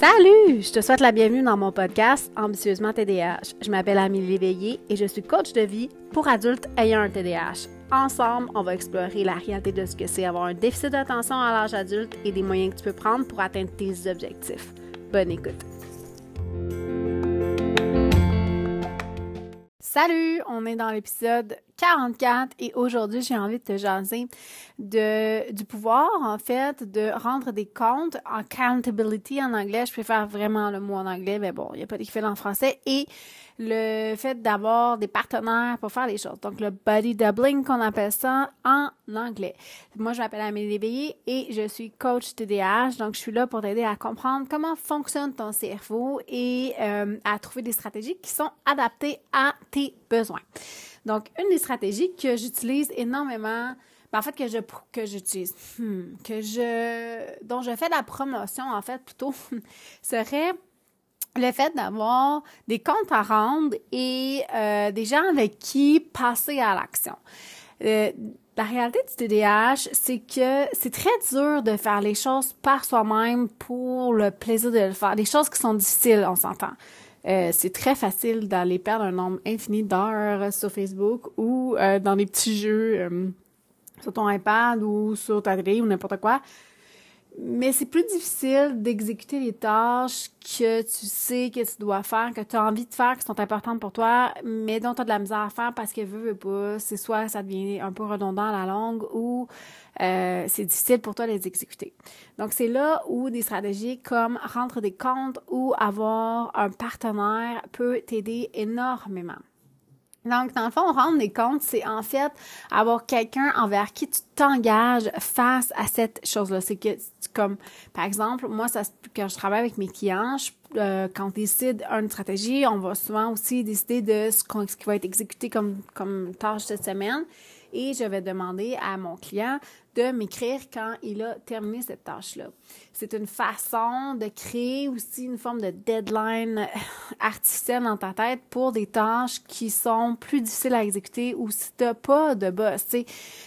Salut! Je te souhaite la bienvenue dans mon podcast Ambitieusement TDAH. Je m'appelle Amélie Léveillé et je suis coach de vie pour adultes ayant un TDAH. Ensemble, on va explorer la réalité de ce que c'est avoir un déficit d'attention à l'âge adulte et des moyens que tu peux prendre pour atteindre tes objectifs. Bonne écoute! Salut, on est dans l'épisode 44 et aujourd'hui j'ai envie de te jaser du pouvoir en fait de rendre des comptes, accountability en anglais, je préfère vraiment le mot en anglais, mais bon, il n'y a pas d'équivalent en français, et le fait d'avoir des partenaires pour faire les choses. Donc, le body doubling qu'on appelle ça en anglais. Moi, je m'appelle Amélie Léveillé et je suis coach TDAH. Donc, je suis là pour t'aider à comprendre comment fonctionne ton cerveau et euh, à trouver des stratégies qui sont adaptées à tes besoins. Donc, une des stratégies que j'utilise énormément, ben, en fait, que je que j'utilise, hmm, que je dont je fais la promotion, en fait, plutôt, serait le fait d'avoir des comptes à rendre et euh, des gens avec qui passer à l'action. Euh, la réalité du TDAH, c'est que c'est très dur de faire les choses par soi-même pour le plaisir de le faire. Les choses qui sont difficiles, on s'entend. Euh, c'est très facile d'aller perdre un nombre infini d'heures sur Facebook ou dans des petits jeux sur ton iPad ou sur ta télé ou n'importe quoi mais c'est plus difficile d'exécuter les tâches que tu sais que tu dois faire, que tu as envie de faire, qui sont importantes pour toi, mais dont tu as de la misère à faire parce que veux, veux pas, c'est soit ça devient un peu redondant à la longue ou euh, c'est difficile pour toi de les exécuter. Donc, c'est là où des stratégies comme rendre des comptes ou avoir un partenaire peut t'aider énormément. Donc, dans le fond, rendre des comptes, c'est en fait avoir quelqu'un envers qui tu t'engages face à cette chose-là. C'est que, comme, par exemple, moi, ça, quand je travaille avec mes clients, euh, quand on décide une stratégie, on va souvent aussi décider de ce, ce qui va être exécuté comme, comme tâche cette semaine. Et je vais demander à mon client de m'écrire quand il a terminé cette tâche-là. C'est une façon de créer aussi une forme de deadline artificielle dans ta tête pour des tâches qui sont plus difficiles à exécuter ou si tu n'as pas de boss.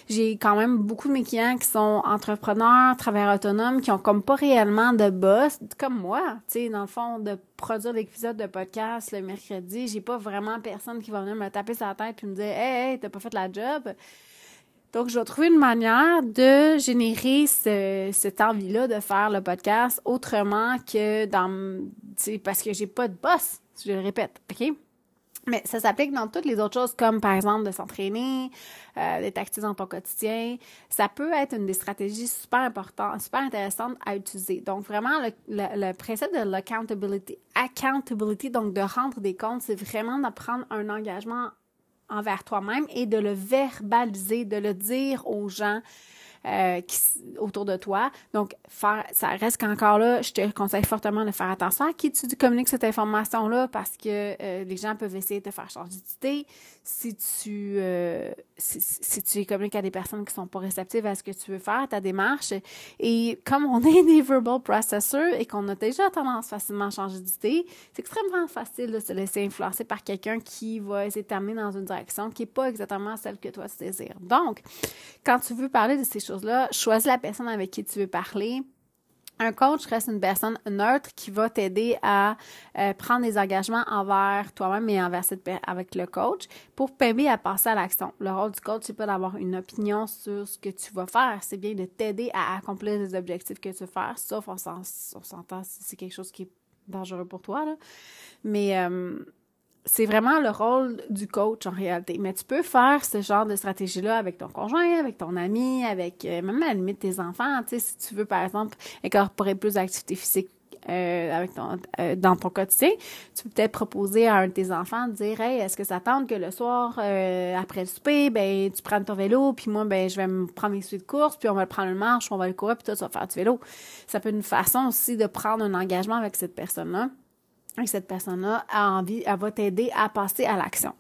J'ai quand même beaucoup de mes clients qui sont entrepreneurs, travailleurs autonomes, qui ont comme pas réellement de boss, comme moi. dans le fond, de produire l'épisode de podcast le mercredi, j'ai pas vraiment personne qui va venir me taper sur la tête et me dire Hey, hey, t'as pas fait la job. Donc, je vais trouver une manière de générer ce, cette envie-là de faire le podcast autrement que dans, parce que j'ai pas de boss, je le répète, OK? Mais ça s'applique dans toutes les autres choses, comme par exemple de s'entraîner, euh, d'être actif dans ton quotidien. Ça peut être une des stratégies super importantes, super intéressantes à utiliser. Donc vraiment, le, le, principe de l'accountability, accountability, donc de rendre des comptes, c'est vraiment d'apprendre un engagement envers toi-même et de le verbaliser, de le dire aux gens euh, autour de toi. Donc, ça reste qu'encore là, je te conseille fortement de faire attention à qui tu communiques cette information-là parce que euh, les gens peuvent essayer de te faire changer d'idée. Si tu, euh, si, tu communiques à des personnes qui sont pas réceptives à ce que tu veux faire, ta démarche. Et comme on est des verbal processors et qu'on a déjà tendance facilement à changer d'idée, c'est extrêmement facile de se laisser influencer par quelqu'un qui va essayer de t'amener dans une direction qui est pas exactement celle que toi tu désires. Donc, quand tu veux parler de ces choses là choisis la personne avec qui tu veux parler. Un coach reste une personne neutre qui va t'aider à euh, prendre des engagements envers toi-même et envers cette avec le coach pour t'aider à passer à l'action. Le rôle du coach, c'est pas d'avoir une opinion sur ce que tu vas faire, c'est bien de t'aider à accomplir les objectifs que tu veux faire, sauf on s'entend si c'est quelque chose qui est dangereux pour toi. Là. Mais euh, c'est vraiment le rôle du coach en réalité. Mais tu peux faire ce genre de stratégie-là avec ton conjoint, avec ton ami, avec euh, même à la limite tes enfants. Si tu veux, par exemple, incorporer plus d'activité physique euh, avec ton, euh, dans ton quotidien, tu peux peut-être proposer à un de tes enfants de dire Hey, est-ce que ça tente que le soir, après le souper, ben tu prends ton vélo, puis moi, ben je vais me prendre mes suites de course, puis on va le prendre le marche, on va le courir, puis toi, tu vas faire du vélo. Ça peut être une façon aussi de prendre un engagement avec cette personne-là et cette personne-là a envie, elle va t'aider à passer à l'action.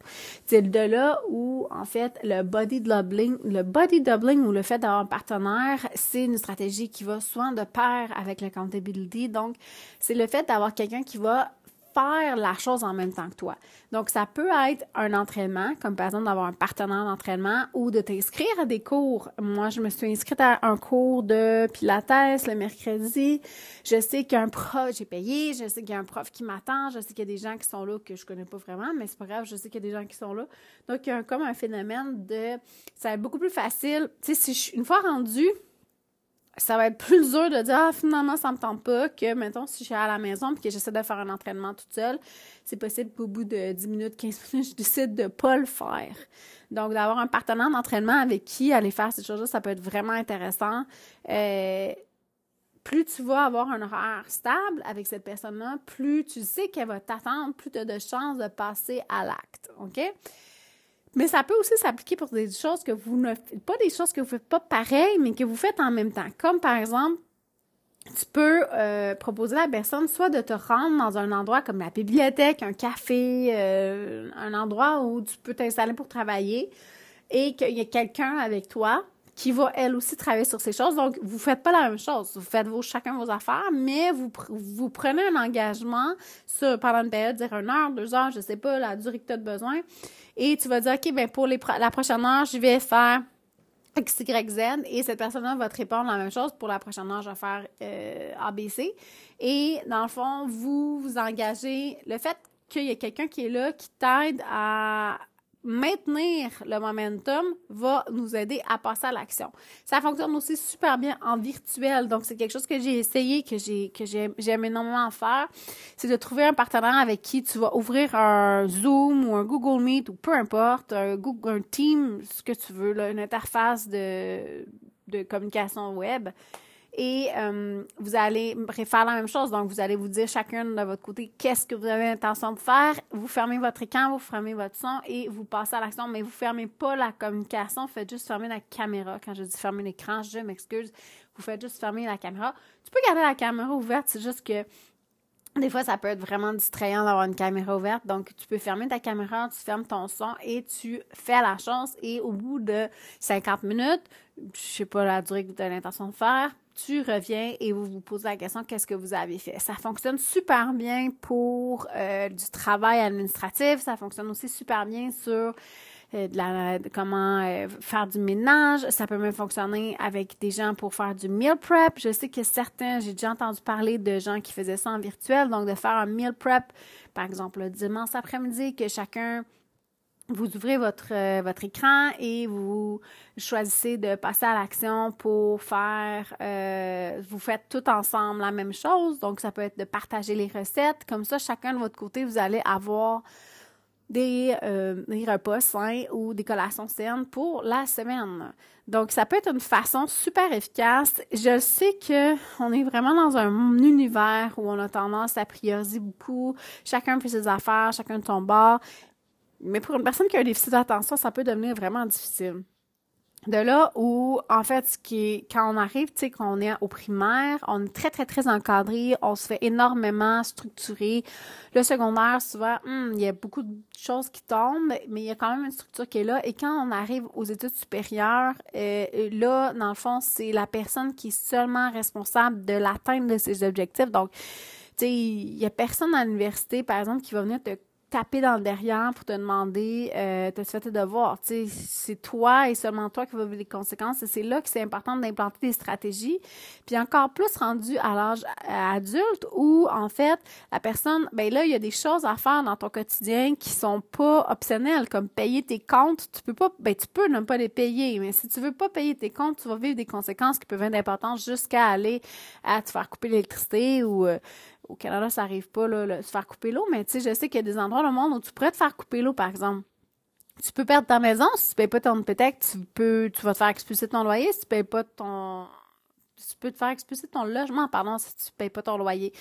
C'est de là où, en fait, le body doubling, le body doubling ou le fait d'avoir un partenaire, c'est une stratégie qui va souvent de pair avec l'accountability. Donc, c'est le fait d'avoir quelqu'un qui va faire la chose en même temps que toi. Donc, ça peut être un entraînement, comme par exemple d'avoir un partenaire d'entraînement ou de t'inscrire à des cours. Moi, je me suis inscrite à un cours de Pilates le mercredi. Je sais qu'il y a un prof, j'ai payé, je sais qu'il y a un prof qui m'attend, je sais qu'il y a des gens qui sont là que je connais pas vraiment, mais c'est pas grave, je sais qu'il y a des gens qui sont là. Donc, il y a comme un phénomène de, ça va être beaucoup plus facile. Tu sais, si je, une fois rendu, ça va être plus dur de dire ah finalement ça me tente pas que mettons si je suis à la maison puis que j'essaie de faire un entraînement toute seule, c'est possible qu'au bout de 10 minutes, 15 minutes, je décide de pas le faire. Donc d'avoir un partenaire d'entraînement avec qui aller faire ces choses-là, ça peut être vraiment intéressant. Euh, plus tu vas avoir un horaire stable avec cette personne-là, plus tu sais qu'elle va t'attendre, plus tu as de chances de passer à l'acte. OK? Mais ça peut aussi s'appliquer pour des choses que vous ne faites pas des choses que vous faites pas pareil, mais que vous faites en même temps. Comme par exemple, tu peux euh, proposer à la personne soit de te rendre dans un endroit comme la bibliothèque, un café, euh, un endroit où tu peux t'installer pour travailler et qu'il y a quelqu'un avec toi qui va elle aussi travailler sur ces choses. Donc, vous faites pas la même chose. Vous faites vos, chacun vos affaires, mais vous, vous prenez un engagement sur, pendant une période, dire une heure, deux heures, je sais pas, la durée que tu as besoin. Et tu vas dire, OK, ben pour la prochaine heure, je vais faire X, Y, Z. Et cette personne-là va te répondre la même chose. Pour la prochaine heure, je vais faire euh, ABC. Et dans le fond, vous vous engagez. Le fait qu'il y ait quelqu'un qui est là, qui t'aide à maintenir le momentum va nous aider à passer à l'action. Ça fonctionne aussi super bien en virtuel. Donc, c'est quelque chose que j'ai essayé, que j'ai, que j'aime énormément faire. C'est de trouver un partenaire avec qui tu vas ouvrir un Zoom ou un Google Meet ou peu importe, un Google, un Team, ce que tu veux, une interface de communication web et euh, vous allez faire la même chose. Donc, vous allez vous dire chacun de votre côté qu'est-ce que vous avez l'intention de faire? Vous fermez votre écran, vous fermez votre son et vous passez à l'action, mais vous fermez pas la communication, faites juste fermer la caméra. Quand je dis fermer l'écran, je m'excuse. Vous faites juste fermer la caméra. Tu peux garder la caméra ouverte, c'est juste que des fois, ça peut être vraiment distrayant d'avoir une caméra ouverte. Donc, tu peux fermer ta caméra, tu fermes ton son et tu fais la chose. Et au bout de 50 minutes, je sais pas la durée que tu as l'intention de faire, tu reviens et vous vous posez la question qu'est-ce que vous avez fait? Ça fonctionne super bien pour euh, du travail administratif, ça fonctionne aussi super bien sur euh, de la, comment euh, faire du ménage. Ça peut même fonctionner avec des gens pour faire du meal prep. Je sais que certains, j'ai déjà entendu parler de gens qui faisaient ça en virtuel, donc de faire un meal prep, par exemple le dimanche après-midi, que chacun vous ouvrez votre, euh, votre écran et vous choisissez de passer à l'action pour faire, euh, vous faites tout ensemble la même chose. Donc, ça peut être de partager les recettes. Comme ça, chacun de votre côté, vous allez avoir des, euh, des repas sains ou des collations saines pour la semaine. Donc, ça peut être une façon super efficace. Je sais que on est vraiment dans un univers où on a tendance à prioriser beaucoup. Chacun fait ses affaires, chacun de son bord. Mais pour une personne qui a un déficit d'attention, ça peut devenir vraiment difficile. De là où, en fait, qui quand on arrive, tu sais, qu'on est au primaire, on est très, très, très encadré, on se fait énormément structurer. Le secondaire, souvent, hmm, il y a beaucoup de choses qui tombent, mais il y a quand même une structure qui est là. Et quand on arrive aux études supérieures, euh, là, dans le fond, c'est la personne qui est seulement responsable de l'atteinte de ses objectifs. Donc, tu sais, il y a personne à l'université, par exemple, qui va venir te taper dans le derrière pour te demander euh, t'as fait tes devoirs? C'est toi et seulement toi qui vas vivre les conséquences. Et c'est là que c'est important d'implanter des stratégies. Puis encore plus rendu à l'âge adulte où, en fait, la personne, ben là, il y a des choses à faire dans ton quotidien qui sont pas optionnelles, comme payer tes comptes. Tu peux pas, ben tu peux ne pas les payer, mais si tu veux pas payer tes comptes, tu vas vivre des conséquences qui peuvent être importantes jusqu'à aller à te faire couper l'électricité ou euh, au Canada, ça arrive pas, là, de se faire couper l'eau, mais tu sais, je sais qu'il y a des endroits dans le monde où tu pourrais te faire couper l'eau, par exemple. Tu peux perdre ta maison si tu payes pas ton hypothèque, tu peux, tu vas te faire expulser ton loyer si tu payes pas ton, tu peux te faire expulser ton logement, pardon, si tu payes pas ton loyer.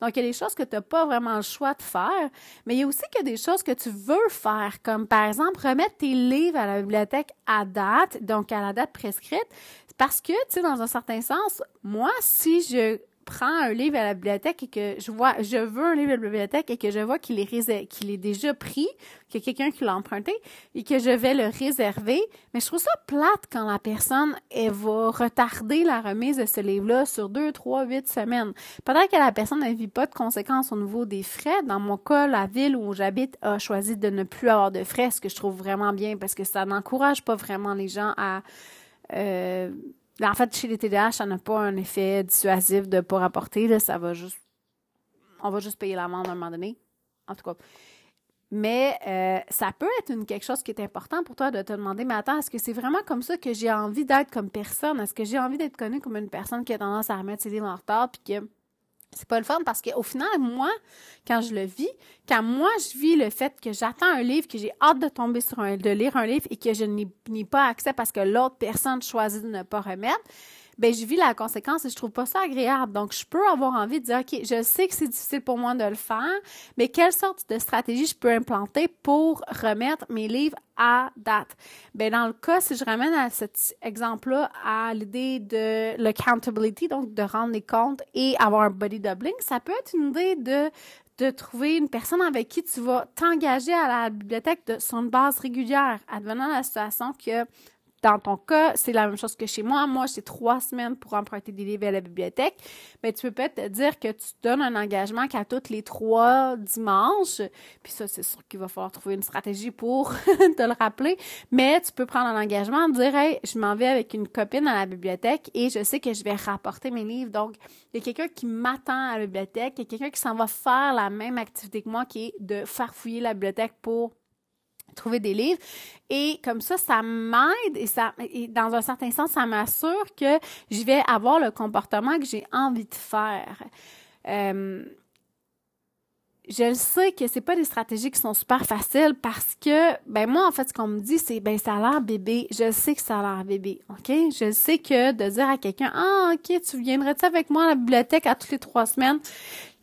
Donc, il y a des choses que tu n'as pas vraiment le choix de faire, mais il y a aussi que des choses que tu veux faire, comme par exemple remettre tes livres à la bibliothèque à date, donc à la date prescrite, parce que, tu sais, dans un certain sens, moi, si je prends un livre à la bibliothèque et que je vois, je veux un livre à la bibliothèque et que je vois qu'il est, est déjà pris, qu'il y a quelqu'un qui l'a emprunté et que je vais le réserver, mais je trouve ça plate quand la personne, elle va retarder la remise de ce livre-là sur deux, trois, huit semaines. Peut-être que la personne ne vit pas de conséquences au niveau des frais. Dans mon cas, la ville où j'habite a choisi de ne plus avoir de frais, ce que je trouve vraiment bien parce que ça n'encourage pas vraiment les gens à euh, en fait, chez les TDAH, ça n'a pas un effet dissuasif de pas rapporter. Là, ça va juste. On va juste payer l'amende à un moment donné. En tout cas. Mais euh, ça peut être quelque chose qui est important pour toi de te demander, mais attends, est-ce que c'est vraiment comme ça que j'ai envie d'être comme personne? Est-ce que j'ai envie d'être connue comme une personne qui a tendance à remettre ses livres en retard puis que c'est pas le fun parce qu'au final, moi, quand je le vis, quand moi je vis le fait que j'attends un livre, que j'ai hâte de tomber sur un, de lire un livre et que je n'ai pas accès parce que l'autre personne choisit de ne pas remettre, ben je vis la conséquence et je trouve pas ça agréable. Donc, je peux avoir envie de dire, OK, je sais que c'est difficile pour moi de le faire, mais quelle sorte de stratégie je peux implanter pour remettre mes livres à date? Ben, dans le cas, si je ramène à cet exemple-là à l'idée de l'accountability, donc de rendre les comptes et avoir un body doubling, ça peut être une idée de de trouver une personne avec qui tu vas t'engager à la bibliothèque de son base régulière, advenant la situation que dans ton cas, c'est la même chose que chez moi. Moi, j'ai trois semaines pour emprunter des livres à la bibliothèque. Mais tu peux peut-être te dire que tu donnes un engagement qu'à tous les trois dimanches. Puis ça, c'est sûr qu'il va falloir trouver une stratégie pour te le rappeler. Mais tu peux prendre un engagement, dire, hey, je m'en vais avec une copine à la bibliothèque et je sais que je vais rapporter mes livres. Donc, il y a quelqu'un qui m'attend à la bibliothèque. Il y a quelqu'un qui s'en va faire la même activité que moi, qui est de farfouiller la bibliothèque pour trouver des livres. Et comme ça, ça m'aide et ça, dans un certain sens, ça m'assure que je vais avoir le comportement que j'ai envie de faire. Euh, je le sais que c'est pas des stratégies qui sont super faciles parce que ben moi en fait ce qu'on me dit c'est ben ça a l'air bébé, je sais que ça a l'air bébé, OK? Je sais que de dire à quelqu'un "Ah, OK, tu viendrais-tu avec moi à la bibliothèque à toutes les trois semaines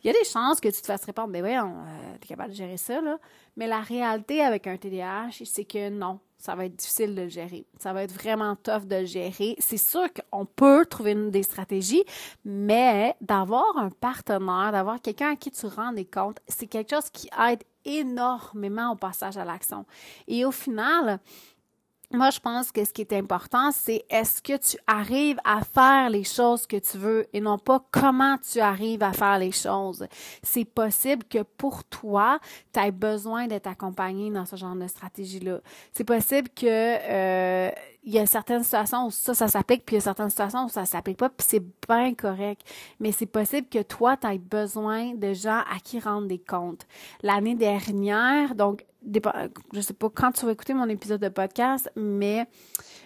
Il y a des chances que tu te fasses répondre "Ben voyons, euh, tu es capable de gérer ça là." Mais la réalité avec un TDAH, c'est que non, ça va être difficile de le gérer. Ça va être vraiment tough de le gérer. C'est sûr qu'on peut trouver des stratégies, mais d'avoir un partenaire, d'avoir quelqu'un à qui tu rends des comptes, c'est quelque chose qui aide énormément au passage à l'action. Et au final, moi, je pense que ce qui est important, c'est est-ce que tu arrives à faire les choses que tu veux et non pas comment tu arrives à faire les choses. C'est possible que pour toi, tu aies besoin d'être accompagné dans ce genre de stratégie-là. C'est possible que euh, il y a certaines situations où ça, ça s'applique, puis il y a certaines situations où ça s'applique pas, puis c'est bien correct. Mais c'est possible que toi, tu aies besoin de gens à qui rendre des comptes. L'année dernière, donc je sais pas quand tu vas écouter mon épisode de podcast, mais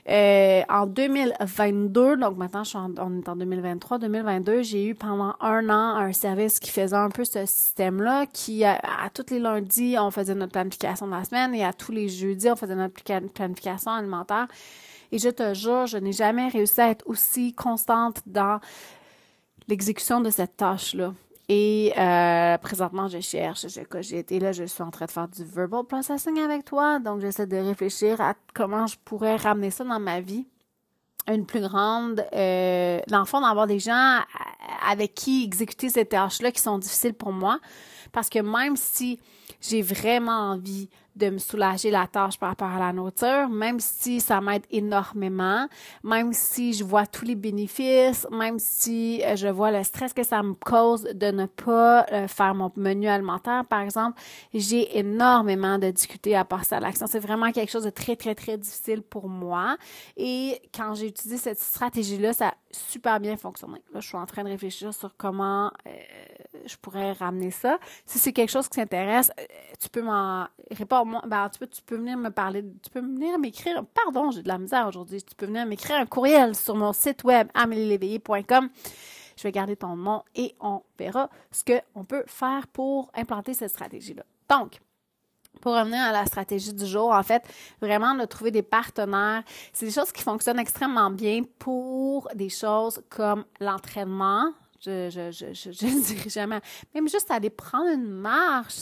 euh, en 2022, donc maintenant je suis en, on est en 2023, 2022, j'ai eu pendant un an un service qui faisait un peu ce système-là, qui à, tous les lundis, on faisait notre planification de la semaine et à tous les jeudis, on faisait notre planification alimentaire. Et je te jure, je n'ai jamais réussi à être aussi constante dans l'exécution de cette tâche-là. Et euh, présentement, je cherche, je cogite. Et là, je suis en train de faire du verbal processing avec toi. Donc, j'essaie de réfléchir à comment je pourrais ramener ça dans ma vie. Une plus grande, euh, dans le fond, d'avoir des gens avec qui exécuter ces tâches-là qui sont difficiles pour moi. Parce que même si j'ai vraiment envie de me soulager la tâche par rapport à la nourriture, même si ça m'aide énormément, même si je vois tous les bénéfices, même si euh, je vois le stress que ça me cause de ne pas euh, faire mon menu alimentaire, par exemple, j'ai énormément de difficultés à passer à l'action. C'est vraiment quelque chose de très, très, très difficile pour moi. Et quand j'ai utilisé cette stratégie-là, ça a super bien fonctionné. Là, je suis en train de réfléchir sur comment euh, je pourrais ramener ça. Si c'est quelque chose qui t'intéresse, tu peux m'en répondre ben, tu, peux, tu peux venir me parler, tu peux venir m'écrire, pardon, j'ai de la misère aujourd'hui, tu peux venir m'écrire un courriel sur mon site web amelieléveillé.com. Je vais garder ton nom et on verra ce qu'on peut faire pour implanter cette stratégie-là. Donc, pour revenir à la stratégie du jour, en fait, vraiment de trouver des partenaires. C'est des choses qui fonctionnent extrêmement bien pour des choses comme l'entraînement, Je, je, je, je, ne dirais jamais. Même juste aller prendre une marche.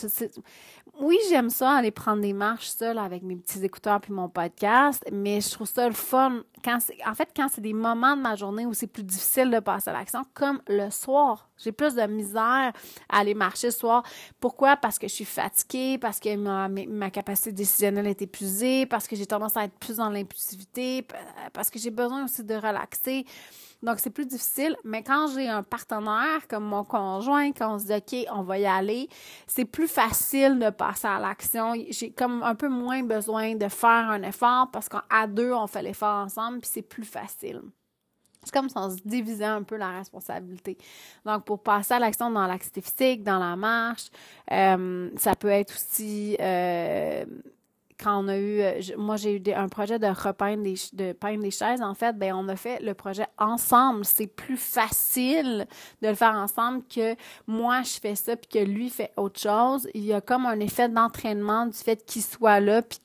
Oui, j'aime ça, aller prendre des marches seule avec mes petits écouteurs puis mon podcast, mais je trouve ça le fun. Quand en fait, quand c'est des moments de ma journée où c'est plus difficile de passer à l'action, comme le soir. J'ai plus de misère à aller marcher le soir. Pourquoi? Parce que je suis fatiguée, parce que ma, ma capacité décisionnelle est épuisée, parce que j'ai tendance à être plus dans l'impulsivité, parce que j'ai besoin aussi de relaxer. Donc, c'est plus difficile. Mais quand j'ai un partenaire comme mon conjoint, quand on se dit, OK, on va y aller, c'est plus facile de passer à l'action. J'ai comme un peu moins besoin de faire un effort parce qu'à deux, on fait l'effort ensemble, puis c'est plus facile. C'est comme si on se divisait un peu la responsabilité. Donc, pour passer à l'action dans l'activité physique, dans la marche, euh, ça peut être aussi euh, quand on a eu, euh, moi j'ai eu un projet de repeindre des, de peindre des chaises, en fait, ben on a fait le projet ensemble. C'est plus facile de le faire ensemble que moi je fais ça puis que lui fait autre chose. Il y a comme un effet d'entraînement du fait qu'il soit là puis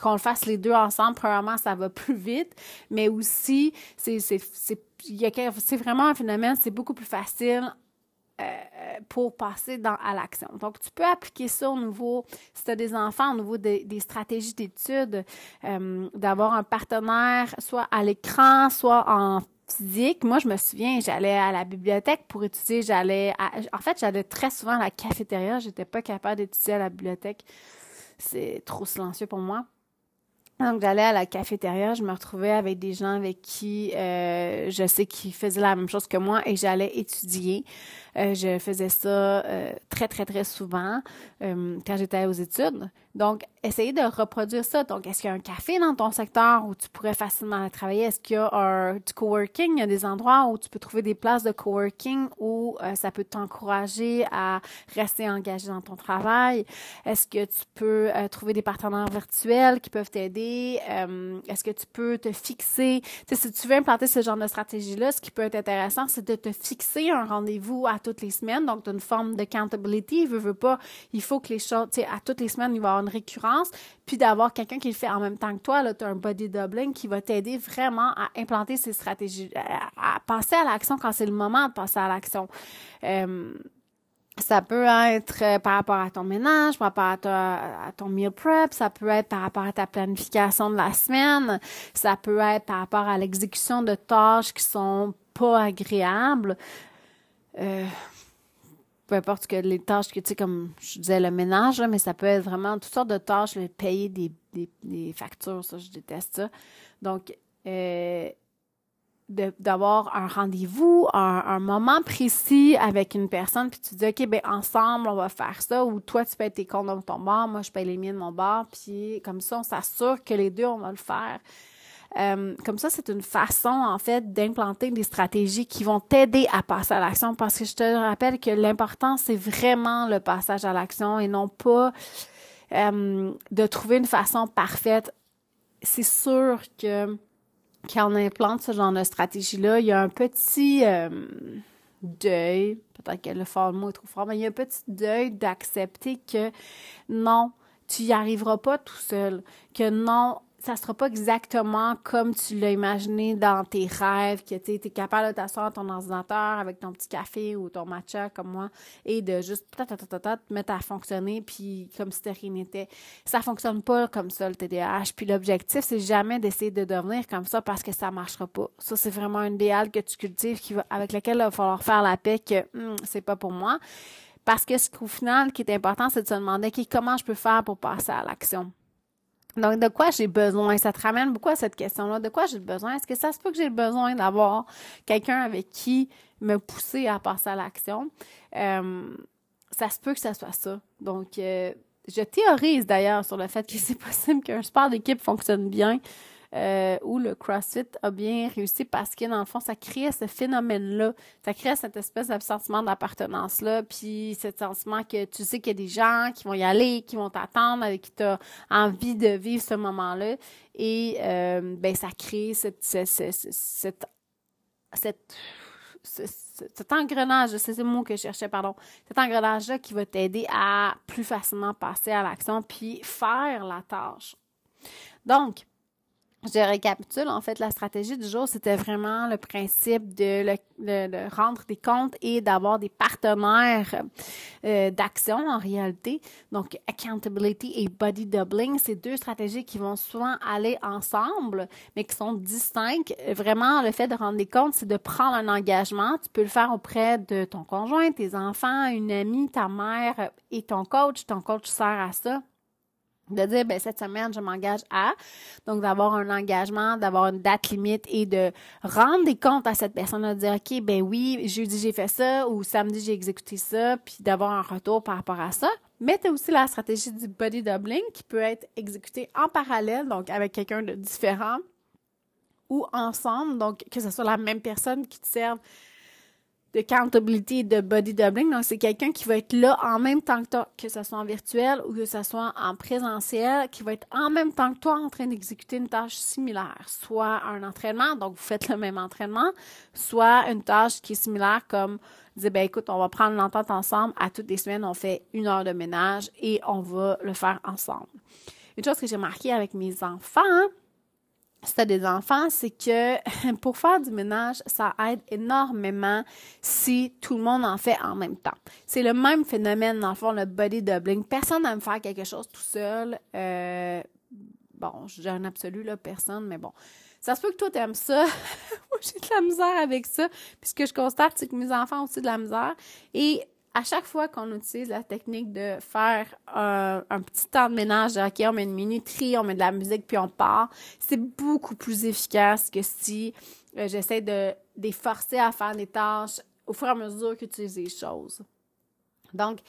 qu'on le fasse les deux ensemble. Premièrement, ça va plus vite, mais aussi c'est vraiment un phénomène, c'est beaucoup plus facile pour passer à l'action. Donc, tu peux appliquer ça au niveau, si tu as des enfants, au niveau des stratégies d'études, euh, d'avoir un partenaire soit à l'écran, soit en physique. Moi, je me souviens, j'allais à la bibliothèque pour étudier. J'allais, en fait, j'allais très souvent à la cafétéria. J'étais pas capable d'étudier à la bibliothèque. C'est trop silencieux pour moi. Donc, j'allais à la cafétéria, je me retrouvais avec des gens avec qui euh, je sais qu'ils faisaient la même chose que moi et j'allais étudier. Euh, je faisais ça euh, très, très, très souvent euh, quand j'étais aux études. Donc, essayez de reproduire ça. Donc, est-ce qu'il y a un café dans ton secteur où tu pourrais facilement travailler? Est-ce qu'il y a un, du coworking? Il y a des endroits où tu peux trouver des places de coworking où ça peut t'encourager à rester engagé dans ton travail? Est-ce que tu peux trouver des partenaires virtuels qui peuvent t'aider? Est-ce que tu peux te fixer? Tu sais, si tu veux implanter ce genre de stratégie-là, ce qui peut être intéressant, c'est de te fixer un rendez-vous à toutes les semaines. Donc, tu as une forme de accountability. Veut, veut pas, il faut que les choses, tu sais, à toutes les semaines, il va avoir une récurrence. Puis d'avoir quelqu'un qui le fait en même temps que toi, là, tu as un body doubling qui va t'aider vraiment à implanter ces stratégies, à, passer à l'action quand c'est le moment de passer à l'action. Euh, ça peut être euh, par rapport à ton ménage, par rapport à, à, ton meal prep, ça peut être par rapport à ta planification de la semaine, ça peut être par rapport à l'exécution de tâches qui sont pas agréables. Euh, peu importe que les tâches que, tu sais, comme je disais, le ménage, mais ça peut être vraiment toutes sortes de tâches, payer des, des, factures, ça, je déteste ça. Donc, euh, d'avoir un rendez-vous, un, moment précis avec une personne, puis tu dis, OK, ben ensemble, on va faire ça, ou toi, tu payes tes comptes de ton bar, moi, je paye les miens de mon bar, puis comme ça, on s'assure que les deux, on va le faire. Euh, comme ça, c'est une façon, en fait, d'implanter des stratégies qui vont t'aider à passer à l'action. Parce que je te rappelle que l'important, c'est vraiment le passage à l'action et non pas euh, de trouver une façon parfaite. C'est sûr que quand on implante ce genre de stratégie-là, il y a un petit euh, deuil, peut-être que le fort mot est trop fort, mais il y a un petit deuil d'accepter que non, tu n'y arriveras pas tout seul, que non, ça sera pas exactement comme tu l'as imaginé dans tes rêves, que tu es capable de t'asseoir ton ordinateur avec ton petit café ou ton matcha comme moi et de juste te mettre à fonctionner puis comme si rien n'était. Ça fonctionne pas comme ça le TDAH. Puis l'objectif, c'est jamais d'essayer de devenir comme ça parce que ça marchera pas. Ça, c'est vraiment un idéal que tu cultives qui va, avec lequel il va falloir faire la paix que hum, c'est pas pour moi. Parce que ce qu'au final, qui est important, c'est de se demander comment je peux faire pour passer à l'action? Donc, de quoi j'ai besoin? Ça te ramène beaucoup à cette question-là. De quoi j'ai besoin? Est-ce que ça se peut que j'ai besoin d'avoir quelqu'un avec qui me pousser à passer à l'action? Euh, ça se peut que ça soit ça. Donc, euh, je théorise d'ailleurs sur le fait que c'est possible qu'un sport d'équipe fonctionne bien euh, où le CrossFit a bien réussi parce que, dans le fond, ça crée ce phénomène-là. Ça crée cette espèce de sentiment d'appartenance-là, puis ce sentiment que tu sais qu'il y a des gens qui vont y aller, qui vont t'attendre, avec qui tu as envie de vivre ce moment-là. Et euh, ben, ça crée cette, cette, cette, cette cet engrenage, c'est le mot que je cherchais, pardon, cet engrenage-là qui va t'aider à plus facilement passer à l'action puis faire la tâche. Donc, je récapitule, en fait, la stratégie du jour, c'était vraiment le principe de, rendre des comptes et d'avoir des partenaires euh, d'action en réalité. Donc, accountability et body doubling, c'est deux stratégies qui vont souvent aller ensemble, mais qui sont distinctes. Vraiment, le fait de rendre des comptes, c'est de prendre un engagement. Tu peux le faire auprès de ton conjoint, tes enfants, une amie, ta mère et ton coach. Ton coach sert à ça de dire ben cette semaine je m'engage à donc d'avoir un engagement d'avoir une date limite et de rendre des comptes à cette personne de dire ok ben oui jeudi j'ai fait ça ou samedi j'ai exécuté ça puis d'avoir un retour par rapport à ça. Mais tu as aussi la stratégie du body doubling qui peut être exécutée en parallèle donc avec quelqu'un de différent ou ensemble. Donc que ce soit la même personne qui te serve de accountability et de body doubling. Donc, c'est quelqu'un qui va être là en même temps que toi, que ce soit en virtuel ou que ce soit en présentiel, qui va être en même temps que toi en train d'exécuter une tâche similaire. Soit un entraînement, donc vous faites le même entraînement, soit une tâche qui est similaire comme dire, ben écoute, on va prendre l'entente ensemble. À toutes les semaines, on fait une heure de ménage et on va le faire ensemble. Une chose que j'ai marquée avec mes enfants, si tu as des enfants, c'est que pour faire du ménage, ça aide énormément si tout le monde en fait en même temps. C'est le même phénomène, dans le fond, le body doubling. Personne n'aime faire quelque chose tout seul. Euh, bon, j'ai un absolu, là, personne, mais bon. Ça se peut que toi, t'aimes ça. Moi, j'ai de la misère avec ça. Puis ce que je constate, c'est que mes enfants ont aussi de la misère. Et à chaque fois qu'on utilise la technique de faire un, petit temps de ménage, OK, on met une minuterie, on met de la musique, puis on part, c'est beaucoup plus efficace que si euh, j'essaie de les forcer à faire des tâches au fur et à mesure utilises les choses. Donc,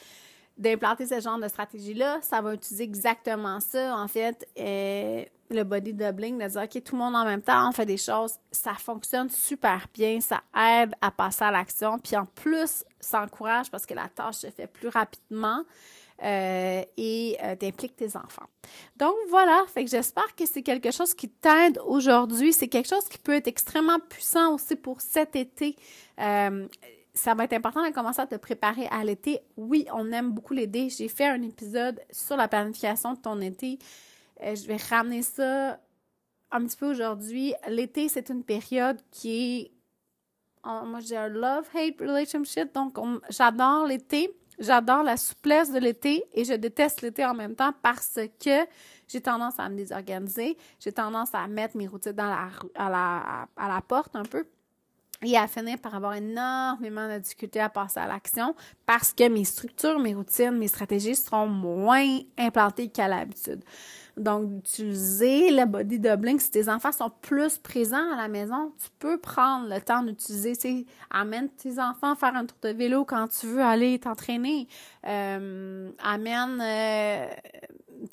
d'implanter ce genre de stratégie-là, ça va utiliser exactement ça. En fait, euh, le body doubling, de dire, OK, tout le monde en même temps, on fait des choses, ça fonctionne super bien, ça aide à passer à l'action, puis en plus, ça encourage parce que la tâche se fait plus rapidement. Euh, et euh, t'impliques tes enfants. Donc voilà, j'espère que c'est quelque chose qui t'aide aujourd'hui. C'est quelque chose qui peut être extrêmement puissant aussi pour cet été. Euh, ça va être important de commencer à te préparer à l'été. Oui, on aime beaucoup l'aider. J'ai fait un épisode sur la planification de ton été. Euh, je vais ramener ça un petit peu aujourd'hui. L'été, c'est une période qui moi j'ai un love-hate relationship, donc j'adore l'été. J'adore la souplesse de l'été et je déteste l'été en même temps parce que j'ai tendance à me désorganiser, j'ai tendance à mettre mes routines à la porte un peu et à finir par avoir énormément de difficultés à passer à l'action parce que mes structures, mes routines, mes stratégies seront moins implantées qu'à l'habitude. Donc, d'utiliser le body doubling, si tes enfants sont plus présents à la maison, tu peux prendre le temps d'utiliser, tu amène tes enfants faire un tour de vélo quand tu veux aller t'entraîner, euh, amène, euh,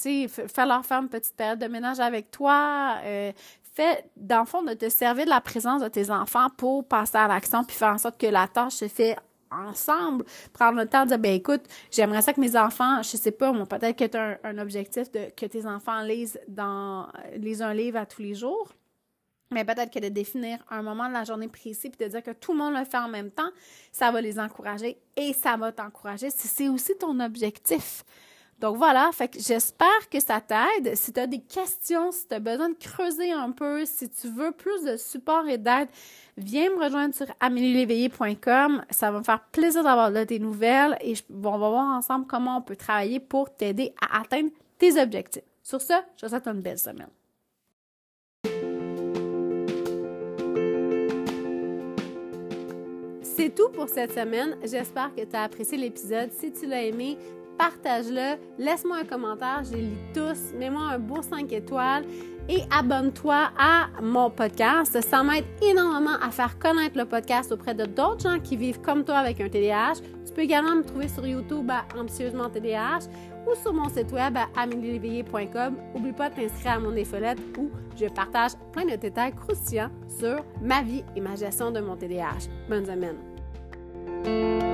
tu sais, fais leur faire une petite période de ménage avec toi, euh, fait, dans le fond, de te servir de la présence de tes enfants pour passer à l'action puis faire en sorte que la tâche se fait ensemble, prendre le temps de dire, ben écoute, j'aimerais ça que mes enfants, je sais pas, peut-être que tu as un, objectif de que tes enfants lisent dans lisent un livre à tous les jours. Mais peut-être que de définir un moment de la journée précis puis de dire que tout le monde le fait en même temps, ça va les encourager et ça va t'encourager si c'est aussi ton objectif. Donc voilà, j'espère que ça t'aide. Si tu as des questions, si tu as besoin de creuser un peu, si tu veux plus de support et d'aide, viens me rejoindre sur amelieléveillé.com. Ça va me faire plaisir d'avoir de tes nouvelles et on va voir ensemble comment on peut travailler pour t'aider à atteindre tes objectifs. Sur ce, je te souhaite une belle semaine. C'est tout pour cette semaine. J'espère que tu as apprécié l'épisode. Si tu l'as aimé, partage-le, laisse-moi un commentaire, je les lis tous, mets-moi un beau 5 étoiles et abonne-toi à mon podcast. Ça m'aide énormément à faire connaître le podcast auprès de d'autres gens qui vivent comme toi avec un TDAH. Tu peux également me trouver sur YouTube à Ambitieusement TDAH ou sur mon site web à amélieléveillé.com. N'oublie pas de t'inscrire à mon infolette où je partage plein de détails croustillants sur ma vie et ma gestion de mon TDAH. Bonne semaine!